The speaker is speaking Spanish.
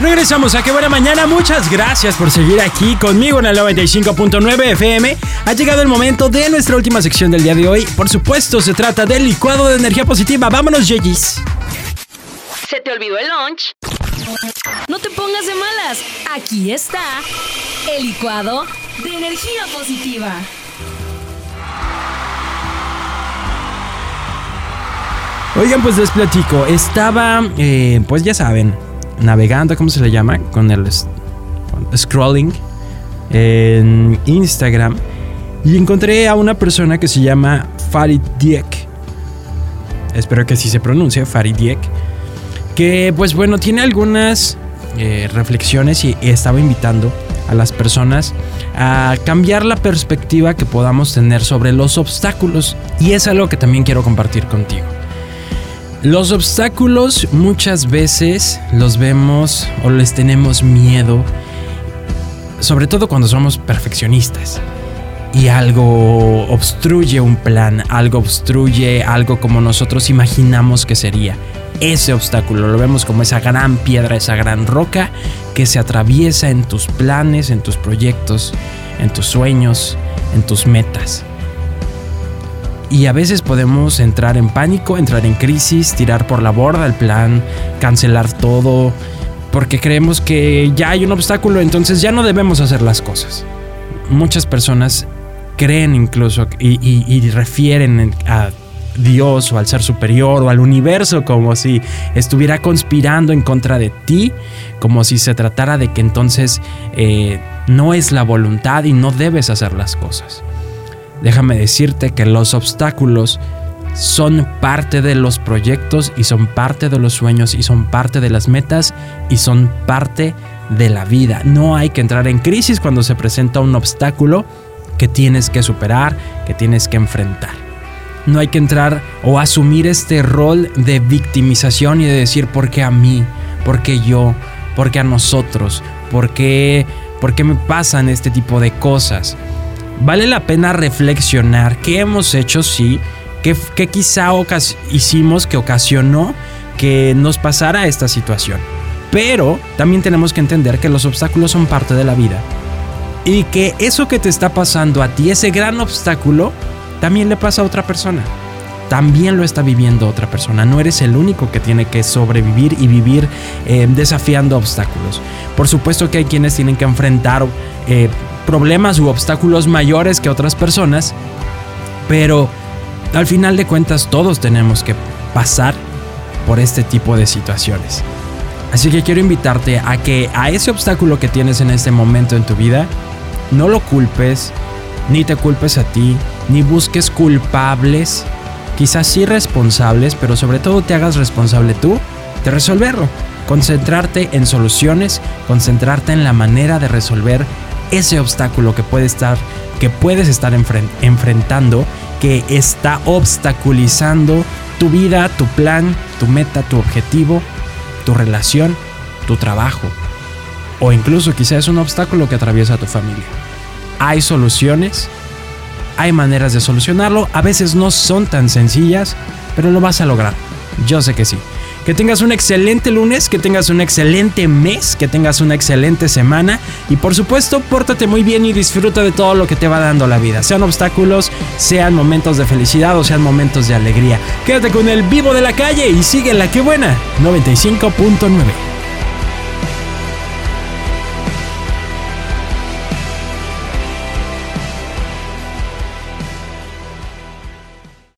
Regresamos a Qué Buena Mañana. Muchas gracias por seguir aquí conmigo en el 95.9 FM. Ha llegado el momento de nuestra última sección del día de hoy. Por supuesto, se trata del licuado de energía positiva. Vámonos, Yegis. ¿Se te olvidó el lunch? No te pongas de malas. Aquí está el licuado de energía positiva. Oigan, pues les platico. Estaba, eh, pues ya saben, navegando, ¿cómo se le llama? Con el scrolling en Instagram y encontré a una persona que se llama Farid Diek. Espero que así se pronuncie, Farid Diek. Que pues bueno, tiene algunas eh, reflexiones y estaba invitando a las personas a cambiar la perspectiva que podamos tener sobre los obstáculos. Y es algo que también quiero compartir contigo. Los obstáculos muchas veces los vemos o les tenemos miedo, sobre todo cuando somos perfeccionistas. Y algo obstruye un plan, algo obstruye algo como nosotros imaginamos que sería. Ese obstáculo lo vemos como esa gran piedra, esa gran roca que se atraviesa en tus planes, en tus proyectos, en tus sueños, en tus metas. Y a veces podemos entrar en pánico, entrar en crisis, tirar por la borda el plan, cancelar todo, porque creemos que ya hay un obstáculo, entonces ya no debemos hacer las cosas. Muchas personas creen incluso y, refieren a Dios o al ser superior o al universo como si estuviera conspirando en contra de ti, como si se tratara de que entonces eh, no es la voluntad y no debes hacer las cosas. Déjame decirte que los obstáculos son parte de los proyectos y son parte de los sueños y son parte de las metas y son parte de la vida. No hay que entrar en crisis cuando se presenta un obstáculo que tienes que superar, que tienes que enfrentar. No hay que entrar o asumir este rol de victimización y de decir por qué a mí, por qué yo, por qué a nosotros, por qué, me pasan este tipo de cosas vale la pena reflexionar qué hemos hecho, sí, qué, qué quizá hicimos que ocasionó que nos pasara esta situación. Pero también tenemos que entender que los obstáculos son parte de la vida. Y que eso que te está pasando a ti, ese gran obstáculo, también le pasa a otra persona. También lo está viviendo otra persona. No eres el único que tiene que sobrevivir y vivir eh, desafiando obstáculos. Por supuesto que hay quienes tienen que enfrentar eh, problemas u obstáculos mayores que otras personas, pero al final de cuentas todos tenemos que pasar por este tipo de situaciones. Así que quiero invitarte a que a ese obstáculo que tienes en este momento en tu vida, no lo culpes, ni te culpes a ti, ni busques culpables, quizás sí responsables, pero sobre todo te hagas responsable tú de resolverlo. Concentrarte en soluciones, concentrarte en la manera de resolver ese obstáculo que puede estar que puedes estar enfrentando que está obstaculizando tu vida, tu plan, tu meta, tu objetivo, tu relación, tu trabajo o incluso quizás es un obstáculo que atraviesa tu familia. Hay soluciones, hay maneras de solucionarlo, a veces no son tan sencillas, pero lo vas a lograr. Yo sé que sí. Que tengas un excelente lunes, que tengas un excelente mes, que tengas una excelente semana y por supuesto pórtate muy bien y disfruta de todo lo que te va dando la vida. Sean obstáculos, sean momentos de felicidad o sean momentos de alegría. Quédate con el vivo de la calle y sigue la que buena 95.9.